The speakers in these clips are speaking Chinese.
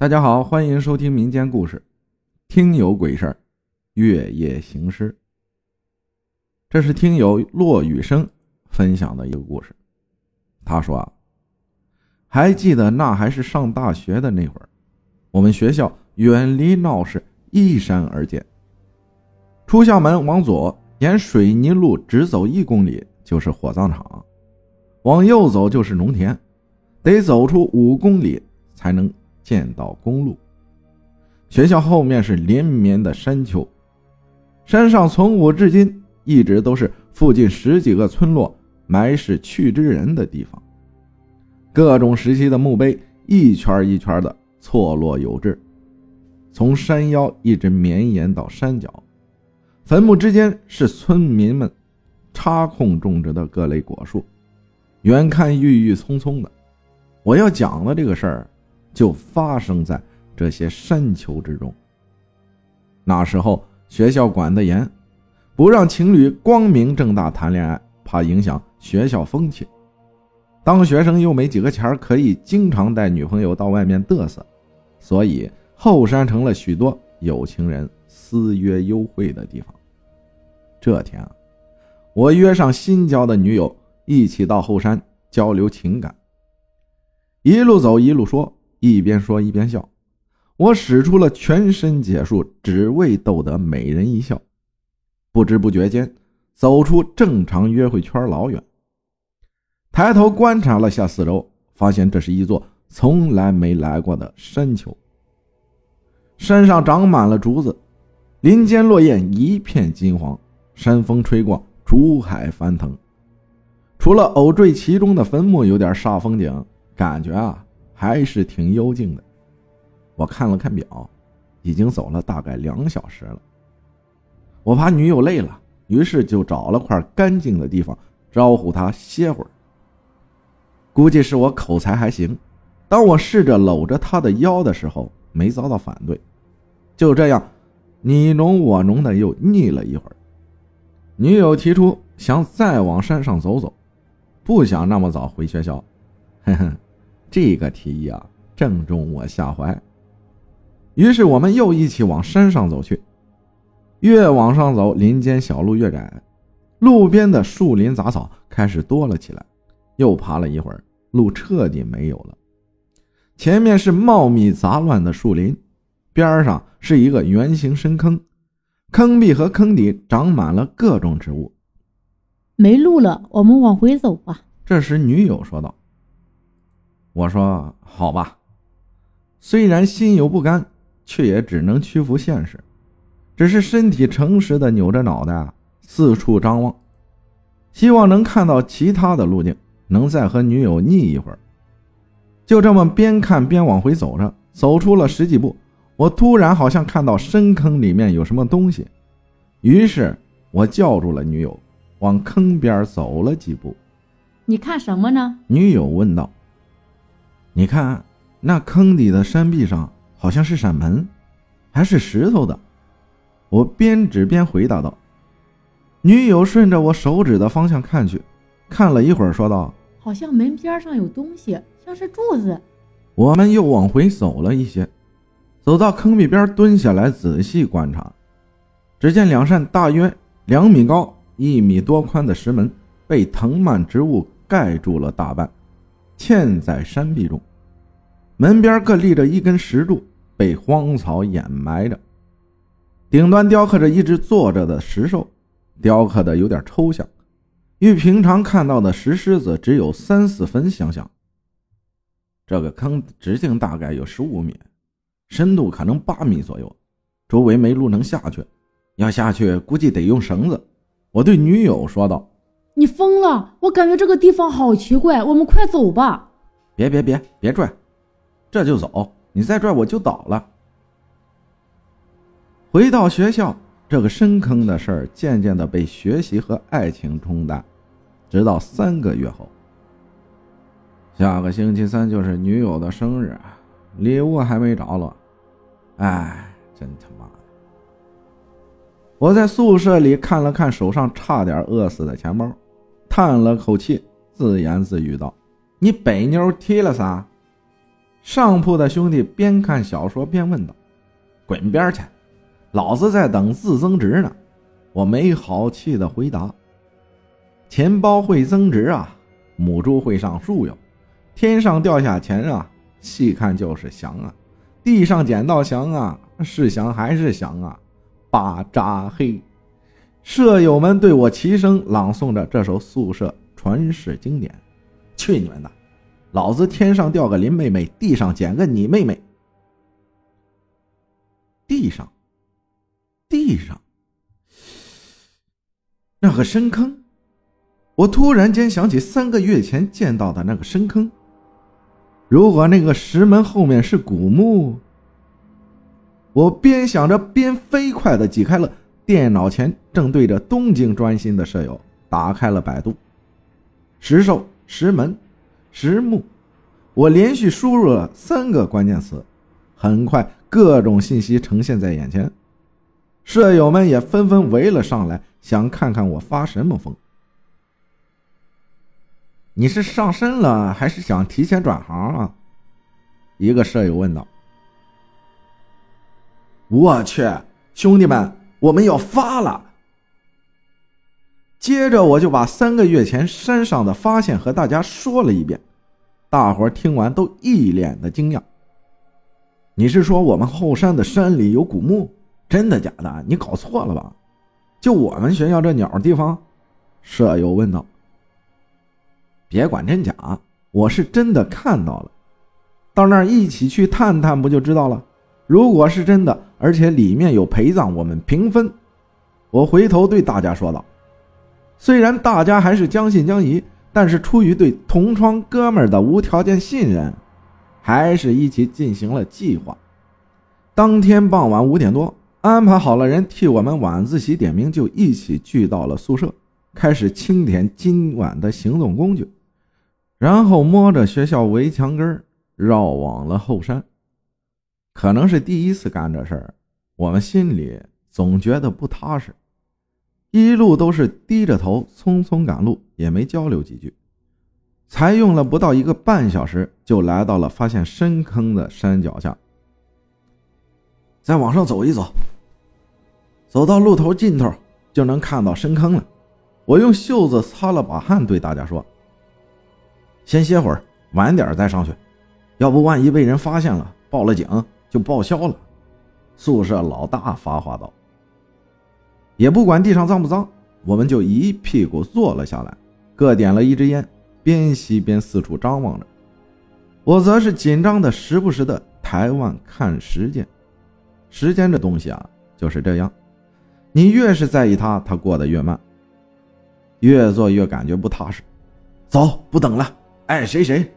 大家好，欢迎收听民间故事《听有鬼事儿》，月夜行尸。这是听友骆雨生分享的一个故事。他说啊，还记得那还是上大学的那会儿，我们学校远离闹市，依山而建。出校门往左，沿水泥路直走一公里就是火葬场；往右走就是农田，得走出五公里才能。见到公路，学校后面是连绵的山丘，山上从古至今一直都是附近十几个村落埋尸去之人的地方。各种时期的墓碑一圈一圈的错落有致，从山腰一直绵延到山脚。坟墓之间是村民们插空种植的各类果树，远看郁郁葱葱的。我要讲的这个事儿。就发生在这些山丘之中。那时候学校管得严，不让情侣光明正大谈恋爱，怕影响学校风气。当学生又没几个钱可以经常带女朋友到外面嘚瑟，所以后山成了许多有情人私约幽会的地方。这天啊，我约上新交的女友一起到后山交流情感，一路走一路说。一边说一边笑，我使出了全身解数，只为逗得美人一笑。不知不觉间，走出正常约会圈老远。抬头观察了下四周，发现这是一座从来没来过的山丘。山上长满了竹子，林间落叶一片金黄，山风吹过，竹海翻腾。除了偶坠其中的坟墓有点煞风景，感觉啊。还是挺幽静的。我看了看表，已经走了大概两小时了。我怕女友累了，于是就找了块干净的地方招呼她歇会儿。估计是我口才还行，当我试着搂着她的腰的时候，没遭到反对。就这样，你侬我侬的又腻了一会儿。女友提出想再往山上走走，不想那么早回学校。呵呵。这个提议啊，正中我下怀。于是我们又一起往山上走去。越往上走，林间小路越窄，路边的树林杂草开始多了起来。又爬了一会儿，路彻底没有了。前面是茂密杂乱的树林，边上是一个圆形深坑，坑壁和坑底长满了各种植物。没路了，我们往回走吧。这时，女友说道。我说：“好吧。”虽然心有不甘，却也只能屈服现实，只是身体诚实的扭着脑袋四处张望，希望能看到其他的路径，能再和女友腻一会儿。就这么边看边往回走着，走出了十几步，我突然好像看到深坑里面有什么东西，于是我叫住了女友，往坑边走了几步。你看什么呢？女友问道。你看，那坑底的山壁上好像是扇门，还是石头的。我边指边回答道。女友顺着我手指的方向看去，看了一会儿，说道：“好像门边上有东西，像是柱子。”我们又往回走了一些，走到坑壁边，蹲下来仔细观察。只见两扇大约两米高、一米多宽的石门被藤蔓植物盖住了大半。嵌在山壁中，门边各立着一根石柱，被荒草掩埋着。顶端雕刻着一只坐着的石兽，雕刻的有点抽象，与平常看到的石狮子只有三四分相像。这个坑直径大概有十五米，深度可能八米左右，周围没路能下去，要下去估计得用绳子。我对女友说道。你疯了！我感觉这个地方好奇怪，我们快走吧！别别别别拽，这就走！你再拽我就倒了。回到学校，这个深坑的事儿渐渐的被学习和爱情冲淡，直到三个月后，下个星期三就是女友的生日，礼物还没着落，哎，真他妈的！我在宿舍里看了看手上差点饿死的钱包。叹了口气，自言自语道：“你北妞踢了啥？”上铺的兄弟边看小说边问道：“滚边去！老子在等字增值呢。”我没好气的回答：“钱包会增值啊，母猪会上树哟。天上掉下钱啊，细看就是翔啊；地上捡到翔啊，是翔还是翔啊？巴扎嘿！”舍友们对我齐声朗诵着这首宿舍传世经典。去你们的！老子天上掉个林妹妹，地上捡个你妹妹。地上，地上，那个深坑，我突然间想起三个月前见到的那个深坑。如果那个石门后面是古墓，我边想着边飞快的挤开了电脑前正对着东京专心的舍友，打开了百度，石兽、石门、石墓。我连续输入了三个关键词，很快各种信息呈现在眼前，舍友们也纷纷围了上来，想看看我发什么疯。你是上身了，还是想提前转行啊？一个舍友问道。我去，兄弟们，我们要发了！接着我就把三个月前山上的发现和大家说了一遍。大伙听完都一脸的惊讶。你是说我们后山的山里有古墓？真的假的？你搞错了吧？就我们学校这鸟地方？舍友问道。别管真假，我是真的看到了。到那儿一起去探探不就知道了？如果是真的，而且里面有陪葬，我们平分。我回头对大家说道。虽然大家还是将信将疑。但是出于对同窗哥们的无条件信任，还是一起进行了计划。当天傍晚五点多，安排好了人替我们晚自习点名，就一起聚到了宿舍，开始清点今晚的行动工具，然后摸着学校围墙根绕往了后山。可能是第一次干这事儿，我们心里总觉得不踏实。一路都是低着头匆匆赶路，也没交流几句，才用了不到一个半小时，就来到了发现深坑的山脚下。再往上走一走，走到路头尽头就能看到深坑了。我用袖子擦了把汗，对大家说：“先歇会儿，晚点再上去，要不万一被人发现了，报了警就报销了。”宿舍老大发话道。也不管地上脏不脏，我们就一屁股坐了下来，各点了一支烟，边吸边四处张望着。我则是紧张的，时不时的抬腕看时间。时间这东西啊，就是这样，你越是在意它，它过得越慢。越做越感觉不踏实。走，不等了，爱谁谁。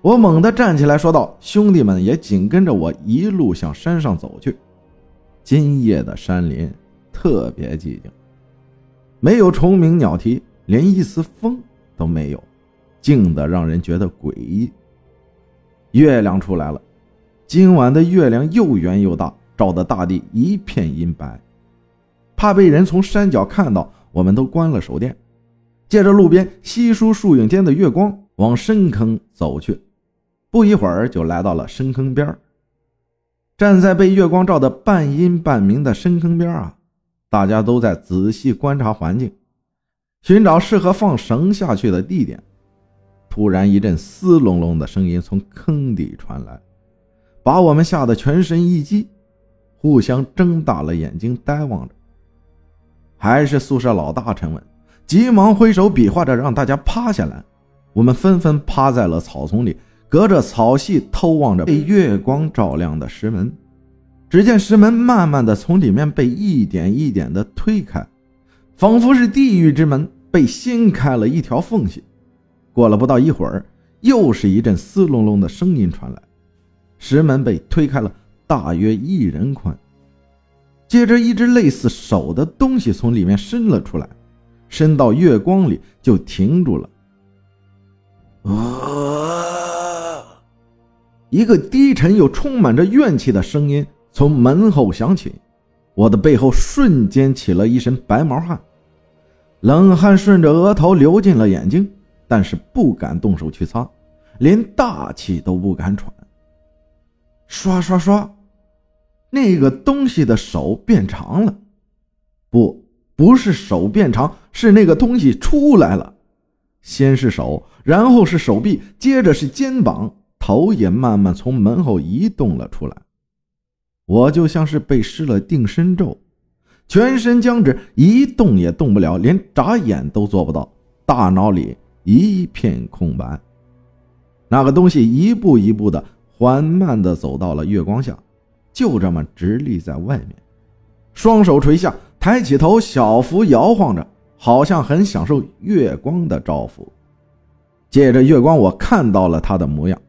我猛地站起来说道：“兄弟们也紧跟着我一路向山上走去。”今夜的山林。特别寂静，没有虫鸣鸟啼，连一丝风都没有，静得让人觉得诡异。月亮出来了，今晚的月亮又圆又大，照得大地一片银白。怕被人从山脚看到，我们都关了手电，借着路边稀疏树影间的月光往深坑走去。不一会儿就来到了深坑边站在被月光照得半阴半明的深坑边啊。大家都在仔细观察环境，寻找适合放绳下去的地点。突然，一阵嘶隆隆的声音从坑底传来，把我们吓得全身一激，互相睁大了眼睛呆望着。还是宿舍老大沉稳，急忙挥手比划着让大家趴下来。我们纷纷趴在了草丛里，隔着草隙偷望着被月光照亮的石门。只见石门慢慢的从里面被一点一点的推开，仿佛是地狱之门被掀开了一条缝隙。过了不到一会儿，又是一阵嘶隆隆的声音传来，石门被推开了大约一人宽。接着，一只类似手的东西从里面伸了出来，伸到月光里就停住了。啊！一个低沉又充满着怨气的声音。从门后响起，我的背后瞬间起了一身白毛汗，冷汗顺着额头流进了眼睛，但是不敢动手去擦，连大气都不敢喘。刷刷刷，那个东西的手变长了，不，不是手变长，是那个东西出来了。先是手，然后是手臂，接着是肩膀，头也慢慢从门后移动了出来。我就像是被施了定身咒，全身僵直，一动也动不了，连眨眼都做不到，大脑里一片空白。那个东西一步一步的缓慢的走到了月光下，就这么直立在外面，双手垂下，抬起头，小幅摇晃着。好像很享受月光的照拂，借着月光，我看到了他的模样：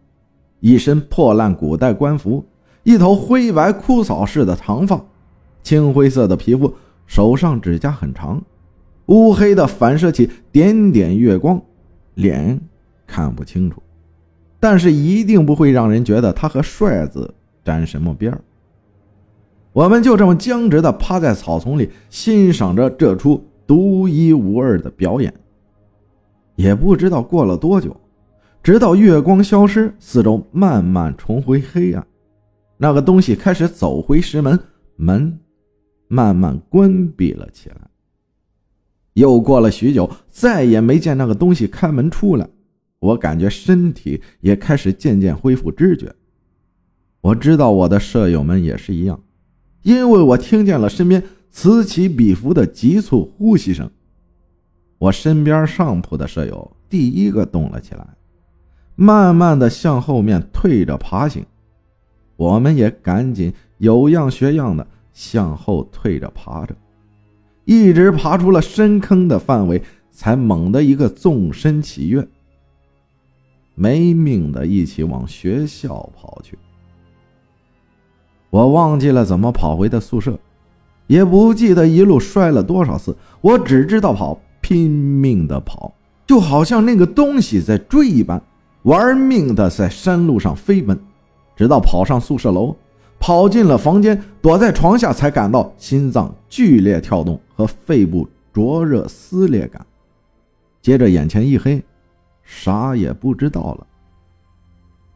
一身破烂古代官服，一头灰白枯草似的长发，青灰色的皮肤，手上指甲很长，乌黑的反射起点点月光，脸看不清楚，但是一定不会让人觉得他和帅子沾什么边儿。我们就这么僵直的趴在草丛里，欣赏着这出。独一无二的表演，也不知道过了多久，直到月光消失，四周慢慢重回黑暗，那个东西开始走回石门，门慢慢关闭了起来。又过了许久，再也没见那个东西开门出来，我感觉身体也开始渐渐恢复知觉。我知道我的舍友们也是一样，因为我听见了身边。此起彼伏的急促呼吸声，我身边上铺的舍友第一个动了起来，慢慢的向后面退着爬行，我们也赶紧有样学样的向后退着爬着，一直爬出了深坑的范围，才猛地一个纵身起跃，没命的一起往学校跑去。我忘记了怎么跑回的宿舍。也不记得一路摔了多少次，我只知道跑，拼命的跑，就好像那个东西在追一般，玩命的在山路上飞奔，直到跑上宿舍楼，跑进了房间，躲在床下，才感到心脏剧烈跳动和肺部灼热撕裂感。接着眼前一黑，啥也不知道了。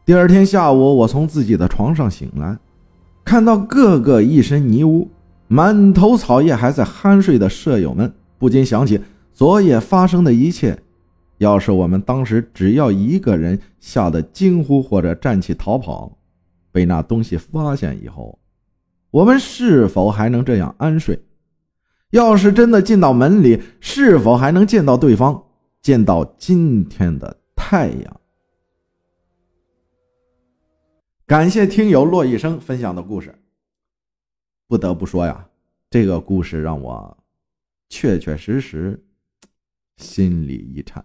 第二天下午，我从自己的床上醒来，看到个个一身泥污。满头草叶还在酣睡的舍友们不禁想起昨夜发生的一切。要是我们当时只要一个人吓得惊呼或者站起逃跑，被那东西发现以后，我们是否还能这样安睡？要是真的进到门里，是否还能见到对方，见到今天的太阳？感谢听友骆一生分享的故事。不得不说呀，这个故事让我确确实实心里一颤。